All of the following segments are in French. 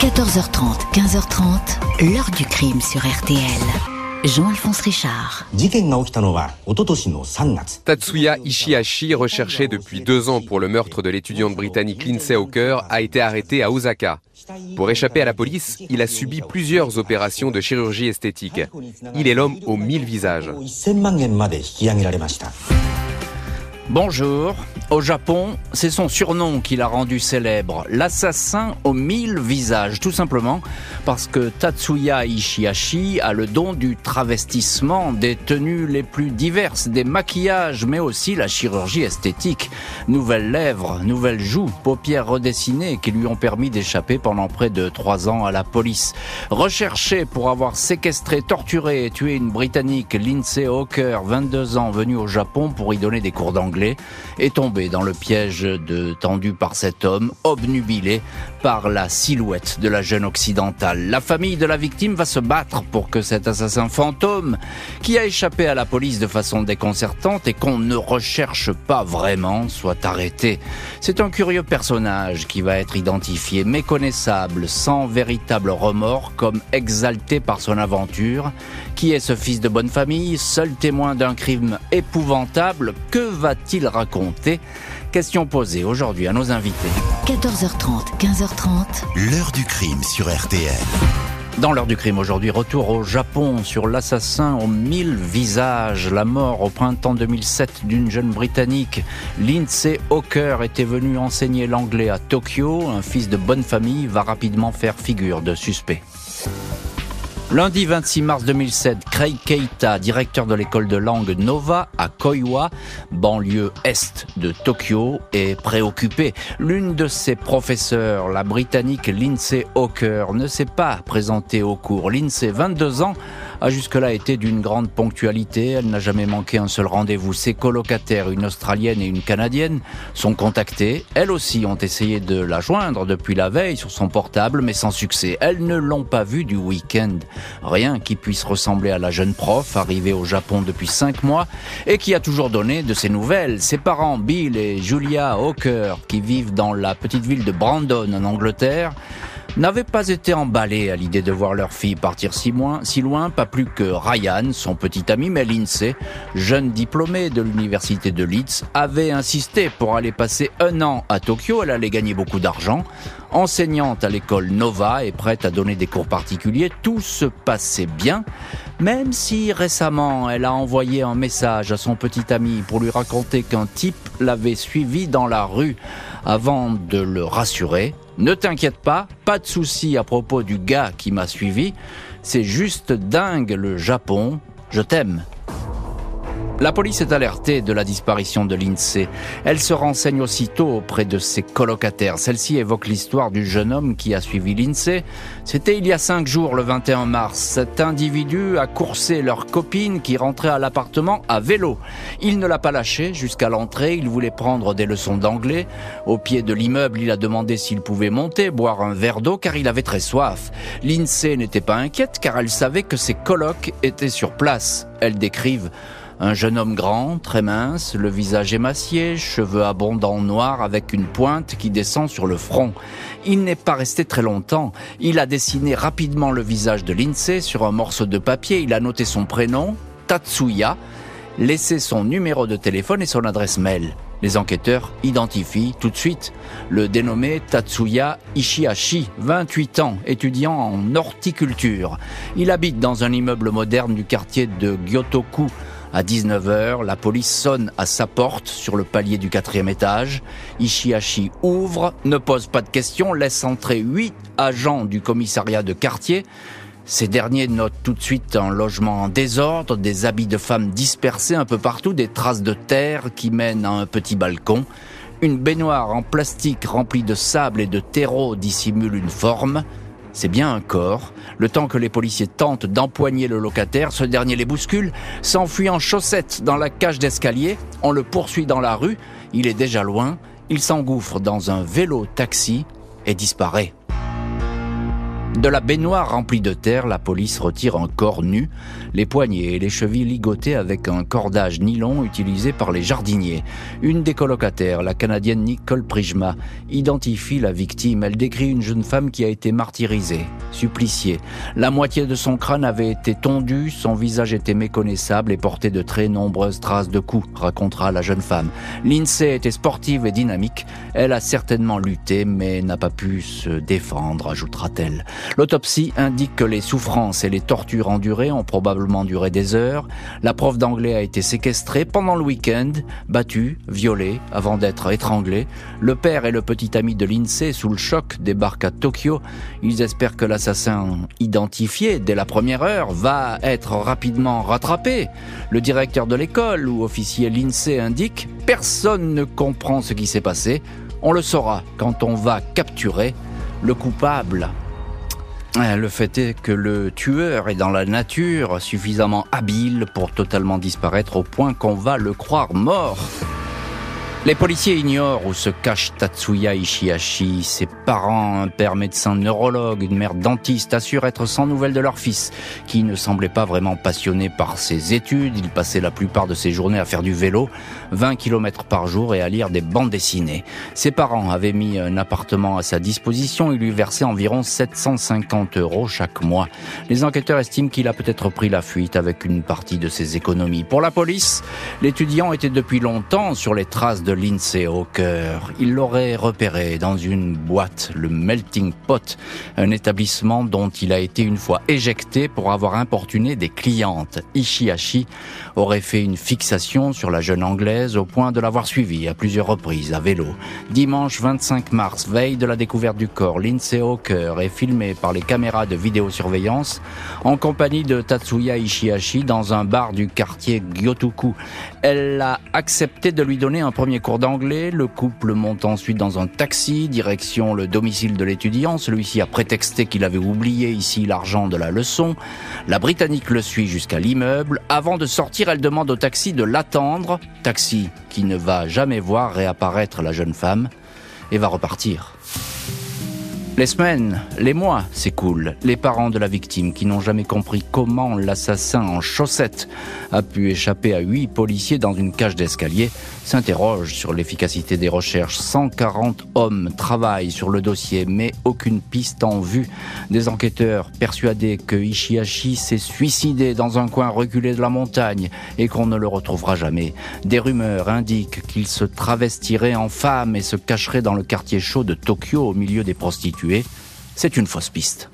14h30, 15h30, l'heure du crime sur RTL. Jean-Alphonse Richard. Tatsuya Ishihashi, recherché depuis deux ans pour le meurtre de l'étudiante britannique Lindsay Hawker, a été arrêté à Osaka. Pour échapper à la police, il a subi plusieurs opérations de chirurgie esthétique. Il est l'homme aux mille visages. Bonjour. Au Japon, c'est son surnom qui l'a rendu célèbre, l'assassin aux mille visages, tout simplement parce que Tatsuya Ishihashi a le don du travestissement, des tenues les plus diverses, des maquillages, mais aussi la chirurgie esthétique. Nouvelles lèvres, nouvelles joues, paupières redessinées qui lui ont permis d'échapper pendant près de trois ans à la police. Recherché pour avoir séquestré, torturé et tué une Britannique, Lindsay Hawker, 22 ans, venue au Japon pour y donner des cours d'anglais, est tombé dans le piège tendu par cet homme, obnubilé par la silhouette de la jeune occidentale. La famille de la victime va se battre pour que cet assassin fantôme, qui a échappé à la police de façon déconcertante et qu'on ne recherche pas vraiment, soit arrêté. C'est un curieux personnage qui va être identifié, méconnaissable, sans véritable remords, comme exalté par son aventure. Qui est ce fils de bonne famille, seul témoin d'un crime épouvantable? Que va-t-il raconter Question posée aujourd'hui à nos invités. 14h30, 15h30. L'heure du crime sur RTL. Dans l'heure du crime aujourd'hui, retour au Japon sur l'assassin aux mille visages. La mort au printemps 2007 d'une jeune Britannique, Lindsay Hawker, était venue enseigner l'anglais à Tokyo. Un fils de bonne famille va rapidement faire figure de suspect. Lundi 26 mars 2007, Craig Keita, directeur de l'école de langue Nova à Koiwa, banlieue est de Tokyo, est préoccupé. L'une de ses professeurs, la britannique Lindsay Hawker, ne s'est pas présentée au cours. Lindsay, 22 ans, a jusque-là été d'une grande ponctualité. Elle n'a jamais manqué un seul rendez-vous. Ses colocataires, une Australienne et une Canadienne, sont contactés. Elles aussi ont essayé de la joindre depuis la veille sur son portable, mais sans succès. Elles ne l'ont pas vue du week-end. Rien qui puisse ressembler à la jeune prof arrivée au Japon depuis cinq mois et qui a toujours donné de ses nouvelles. Ses parents, Bill et Julia Hawker, qui vivent dans la petite ville de Brandon en Angleterre, n'avaient pas été emballés à l'idée de voir leur fille partir si loin, si loin, pas plus que Ryan, son petit ami, mais jeune diplômée de l'université de Leeds, avait insisté pour aller passer un an à Tokyo. Elle allait gagner beaucoup d'argent. Enseignante à l'école Nova et prête à donner des cours particuliers, tout se passait bien, même si récemment elle a envoyé un message à son petit ami pour lui raconter qu'un type l'avait suivi dans la rue avant de le rassurer. Ne t'inquiète pas, pas de souci à propos du gars qui m'a suivi. C'est juste dingue le Japon. Je t'aime. La police est alertée de la disparition de Lindsay. Elle se renseigne aussitôt auprès de ses colocataires. Celle-ci évoque l'histoire du jeune homme qui a suivi Lindsay. C'était il y a cinq jours, le 21 mars. Cet individu a coursé leur copine qui rentrait à l'appartement à vélo. Il ne l'a pas lâché jusqu'à l'entrée. Il voulait prendre des leçons d'anglais. Au pied de l'immeuble, il a demandé s'il pouvait monter, boire un verre d'eau car il avait très soif. Lindsay n'était pas inquiète car elle savait que ses colocs étaient sur place. Elle décrive un jeune homme grand, très mince, le visage émacié, cheveux abondants noirs avec une pointe qui descend sur le front. Il n'est pas resté très longtemps. Il a dessiné rapidement le visage de Lindsay sur un morceau de papier. Il a noté son prénom, Tatsuya, laissé son numéro de téléphone et son adresse mail. Les enquêteurs identifient tout de suite le dénommé Tatsuya Ishihashi, 28 ans, étudiant en horticulture. Il habite dans un immeuble moderne du quartier de Gyotoku, à 19h, la police sonne à sa porte sur le palier du quatrième étage. Ishihashi ouvre, ne pose pas de questions, laisse entrer huit agents du commissariat de quartier. Ces derniers notent tout de suite un logement en désordre, des habits de femmes dispersés un peu partout, des traces de terre qui mènent à un petit balcon. Une baignoire en plastique remplie de sable et de terreau dissimule une forme. C'est bien un corps. Le temps que les policiers tentent d'empoigner le locataire, ce dernier les bouscule, s'enfuit en chaussettes dans la cage d'escalier. On le poursuit dans la rue. Il est déjà loin. Il s'engouffre dans un vélo taxi et disparaît. De la baignoire remplie de terre, la police retire un corps nu, les poignets et les chevilles ligotés avec un cordage nylon utilisé par les jardiniers. Une des colocataires, la Canadienne Nicole Prijma, identifie la victime. Elle décrit une jeune femme qui a été martyrisée, suppliciée. La moitié de son crâne avait été tondu, son visage était méconnaissable et portait de très nombreuses traces de coups, racontera la jeune femme. Lindsay était sportive et dynamique. Elle a certainement lutté, mais n'a pas pu se défendre, ajoutera-t-elle. L'autopsie indique que les souffrances et les tortures endurées ont probablement duré des heures. La prof d'anglais a été séquestrée pendant le week-end, battue, violée, avant d'être étranglée. Le père et le petit ami de l'INSEE, sous le choc, débarquent à Tokyo. Ils espèrent que l'assassin, identifié dès la première heure, va être rapidement rattrapé. Le directeur de l'école ou officier l'INSEE indique Personne ne comprend ce qui s'est passé. On le saura quand on va capturer le coupable. Euh, le fait est que le tueur est dans la nature suffisamment habile pour totalement disparaître au point qu'on va le croire mort. Les policiers ignorent où se cache Tatsuya Ishihashi. Ses parents, un père médecin neurologue, une mère dentiste, assurent être sans nouvelles de leur fils, qui ne semblait pas vraiment passionné par ses études. Il passait la plupart de ses journées à faire du vélo, 20 km par jour et à lire des bandes dessinées. Ses parents avaient mis un appartement à sa disposition et lui versaient environ 750 euros chaque mois. Les enquêteurs estiment qu'il a peut-être pris la fuite avec une partie de ses économies. Pour la police, l'étudiant était depuis longtemps sur les traces de Lindsay cœur. Il l'aurait repéré dans une boîte, le Melting Pot, un établissement dont il a été une fois éjecté pour avoir importuné des clientes. Ishihashi aurait fait une fixation sur la jeune anglaise au point de l'avoir suivie à plusieurs reprises à vélo. Dimanche 25 mars, veille de la découverte du corps, Lindsay Hawker est filmée par les caméras de vidéosurveillance en compagnie de Tatsuya Ishihashi dans un bar du quartier Gyotoku. Elle a accepté de lui donner un premier cours d'anglais. Le couple monte ensuite dans un taxi, direction le domicile de l'étudiant. Celui-ci a prétexté qu'il avait oublié ici l'argent de la leçon. La Britannique le suit jusqu'à l'immeuble. Avant de sortir, elle demande au taxi de l'attendre. Taxi qui ne va jamais voir réapparaître la jeune femme et va repartir. Les semaines, les mois s'écoulent. Les parents de la victime, qui n'ont jamais compris comment l'assassin en chaussettes a pu échapper à huit policiers dans une cage d'escalier, s'interrogent sur l'efficacité des recherches. 140 hommes travaillent sur le dossier, mais aucune piste en vue. Des enquêteurs persuadés que Ishihashi s'est suicidé dans un coin reculé de la montagne et qu'on ne le retrouvera jamais. Des rumeurs indiquent qu'il se travestirait en femme et se cacherait dans le quartier chaud de Tokyo au milieu des prostituées c'est une fausse piste.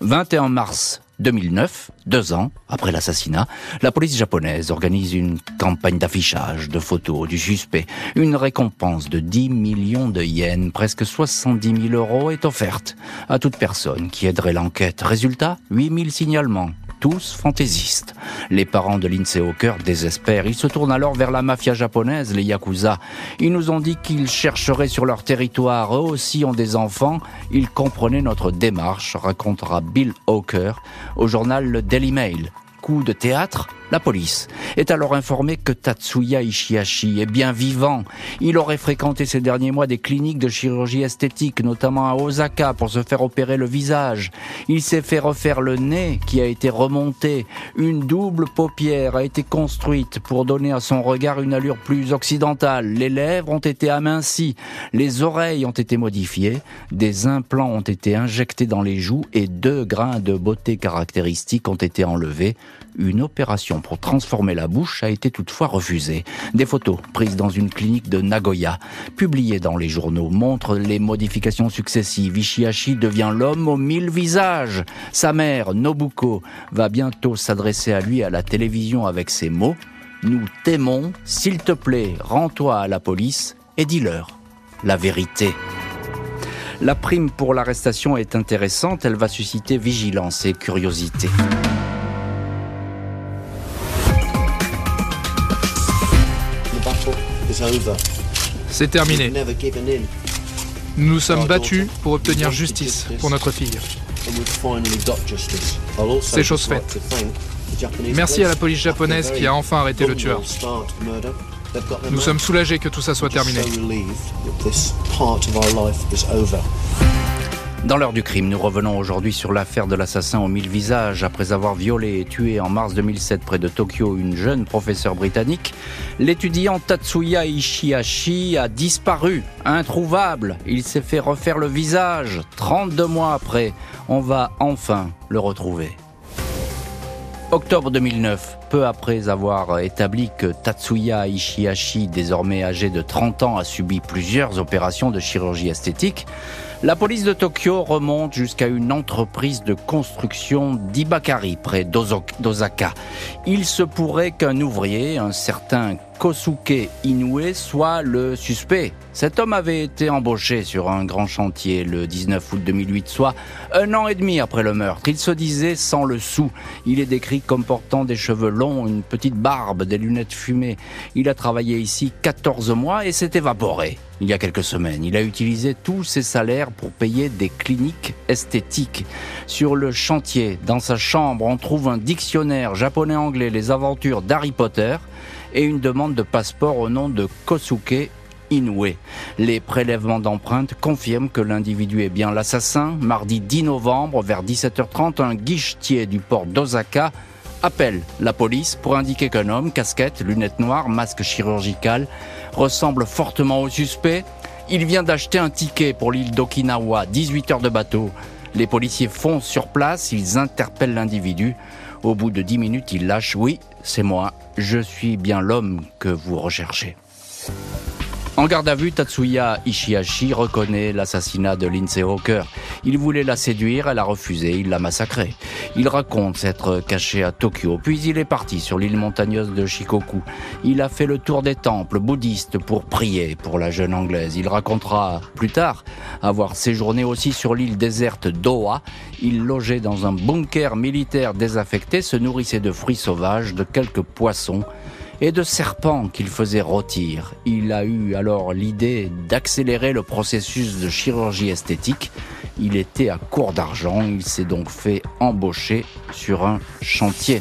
21 mars 2009, deux ans après l'assassinat, la police japonaise organise une campagne d'affichage de photos du suspect. Une récompense de 10 millions de yens, presque 70 000 euros, est offerte à toute personne qui aiderait l'enquête. Résultat, 8 000 signalements tous fantaisistes. Les parents de Lindsay Hawker désespèrent. Ils se tournent alors vers la mafia japonaise, les Yakuza. Ils nous ont dit qu'ils chercheraient sur leur territoire. Eux aussi ont des enfants. Ils comprenaient notre démarche, racontera Bill Hawker au journal Le Daily Mail. Coup de théâtre la police est alors informée que Tatsuya Ishihashi est bien vivant. Il aurait fréquenté ces derniers mois des cliniques de chirurgie esthétique, notamment à Osaka, pour se faire opérer le visage. Il s'est fait refaire le nez qui a été remonté. Une double paupière a été construite pour donner à son regard une allure plus occidentale. Les lèvres ont été amincies, les oreilles ont été modifiées, des implants ont été injectés dans les joues et deux grains de beauté caractéristiques ont été enlevés. Une opération pour transformer la bouche a été toutefois refusée. Des photos prises dans une clinique de Nagoya, publiées dans les journaux, montrent les modifications successives. Ishihashi devient l'homme aux mille visages. Sa mère, Nobuko, va bientôt s'adresser à lui à la télévision avec ces mots. Nous t'aimons, s'il te plaît, rends-toi à la police et dis-leur la vérité. La prime pour l'arrestation est intéressante, elle va susciter vigilance et curiosité. C'est terminé. Nous nous sommes battus pour obtenir justice pour notre fille. C'est chose faite. Merci à la police japonaise qui a enfin arrêté le tueur. Nous sommes soulagés que tout ça soit terminé. Dans l'heure du crime, nous revenons aujourd'hui sur l'affaire de l'assassin aux mille visages. Après avoir violé et tué en mars 2007 près de Tokyo une jeune professeure britannique, l'étudiant Tatsuya Ishihashi a disparu, introuvable. Il s'est fait refaire le visage. 32 mois après, on va enfin le retrouver. Octobre 2009, peu après avoir établi que Tatsuya Ishihashi, désormais âgé de 30 ans, a subi plusieurs opérations de chirurgie esthétique, la police de Tokyo remonte jusqu'à une entreprise de construction d'Ibakari, près d'Osaka. Il se pourrait qu'un ouvrier, un certain Kosuke Inoue soit le suspect. Cet homme avait été embauché sur un grand chantier le 19 août 2008, soit un an et demi après le meurtre. Il se disait sans le sou. Il est décrit comme portant des cheveux longs, une petite barbe, des lunettes fumées. Il a travaillé ici 14 mois et s'est évaporé il y a quelques semaines. Il a utilisé tous ses salaires pour payer des cliniques esthétiques. Sur le chantier, dans sa chambre, on trouve un dictionnaire japonais-anglais, les aventures d'Harry Potter et une demande de passeport au nom de Kosuke Inoue. Les prélèvements d'empreintes confirment que l'individu est bien l'assassin. Mardi 10 novembre, vers 17h30, un guichetier du port d'Osaka appelle la police pour indiquer qu'un homme, casquette, lunettes noires, masque chirurgical, ressemble fortement au suspect. Il vient d'acheter un ticket pour l'île d'Okinawa, 18 heures de bateau. Les policiers foncent sur place, ils interpellent l'individu. Au bout de 10 minutes, il lâche Oui, c'est moi, je suis bien l'homme que vous recherchez. En garde à vue, Tatsuya Ishihashi reconnaît l'assassinat de Lindsay Hawker. Il voulait la séduire, elle a refusé, il l'a massacrée. Il raconte s'être caché à Tokyo, puis il est parti sur l'île montagneuse de Shikoku. Il a fait le tour des temples bouddhistes pour prier pour la jeune anglaise. Il racontera plus tard avoir séjourné aussi sur l'île déserte d'Oa. Il logeait dans un bunker militaire désaffecté, se nourrissait de fruits sauvages, de quelques poissons et de serpents qu'il faisait rôtir. Il a eu alors l'idée d'accélérer le processus de chirurgie esthétique. Il était à court d'argent, il s'est donc fait embaucher sur un chantier.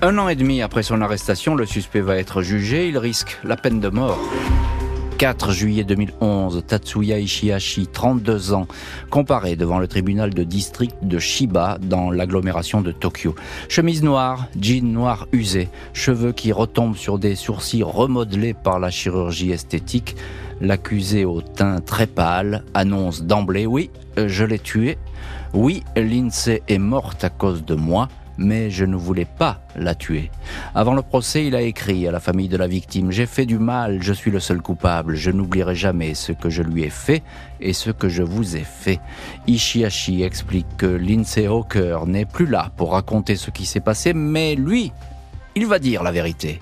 Un an et demi après son arrestation, le suspect va être jugé, il risque la peine de mort. 4 juillet 2011, Tatsuya Ishihashi, 32 ans, comparé devant le tribunal de district de Shiba dans l'agglomération de Tokyo. Chemise noire, jean noir usé, cheveux qui retombent sur des sourcils remodelés par la chirurgie esthétique. L'accusé au teint très pâle annonce d'emblée Oui, je l'ai tué. Oui, Lindsay est morte à cause de moi mais je ne voulais pas la tuer. Avant le procès, il a écrit à la famille de la victime J'ai fait du mal, je suis le seul coupable, je n'oublierai jamais ce que je lui ai fait et ce que je vous ai fait. Ishihashi explique que Lindsay Hawker n'est plus là pour raconter ce qui s'est passé, mais lui, il va dire la vérité.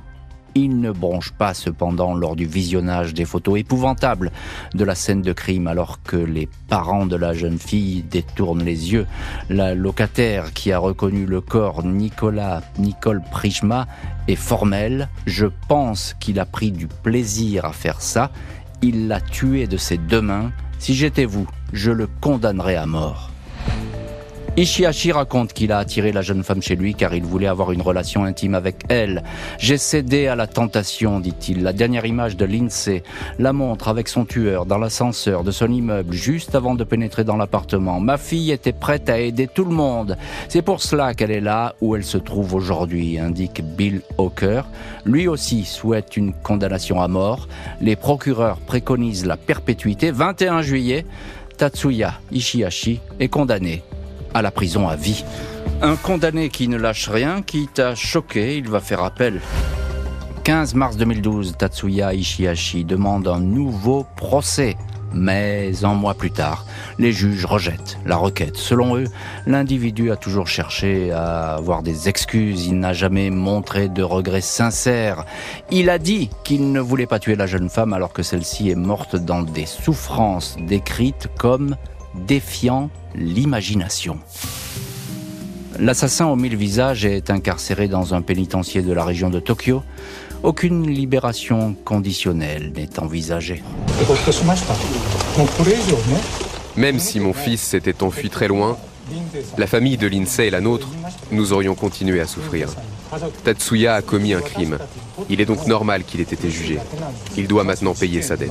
Il ne bronche pas cependant lors du visionnage des photos épouvantables de la scène de crime alors que les parents de la jeune fille détournent les yeux. La locataire qui a reconnu le corps Nicolas Nicole Prishma est formelle. Je pense qu'il a pris du plaisir à faire ça. Il l'a tué de ses deux mains. Si j'étais vous, je le condamnerais à mort. Ishihashi raconte qu'il a attiré la jeune femme chez lui car il voulait avoir une relation intime avec elle. J'ai cédé à la tentation, dit-il. La dernière image de Lindsay la montre avec son tueur dans l'ascenseur de son immeuble juste avant de pénétrer dans l'appartement. Ma fille était prête à aider tout le monde. C'est pour cela qu'elle est là où elle se trouve aujourd'hui, indique Bill Hawker. Lui aussi souhaite une condamnation à mort. Les procureurs préconisent la perpétuité. 21 juillet, Tatsuya Ishihashi est condamné à la prison à vie. Un condamné qui ne lâche rien, qui t'a choqué, il va faire appel. 15 mars 2012, Tatsuya Ishihashi demande un nouveau procès. Mais un mois plus tard, les juges rejettent la requête. Selon eux, l'individu a toujours cherché à avoir des excuses, il n'a jamais montré de regrets sincères. Il a dit qu'il ne voulait pas tuer la jeune femme alors que celle-ci est morte dans des souffrances décrites comme défiant l'imagination. L'assassin aux mille visages est incarcéré dans un pénitencier de la région de Tokyo. Aucune libération conditionnelle n'est envisagée. Même si mon fils s'était enfui très loin, la famille de Lindsay et la nôtre, nous aurions continué à souffrir. Tatsuya a commis un crime. Il est donc normal qu'il ait été jugé. Il doit maintenant payer sa dette.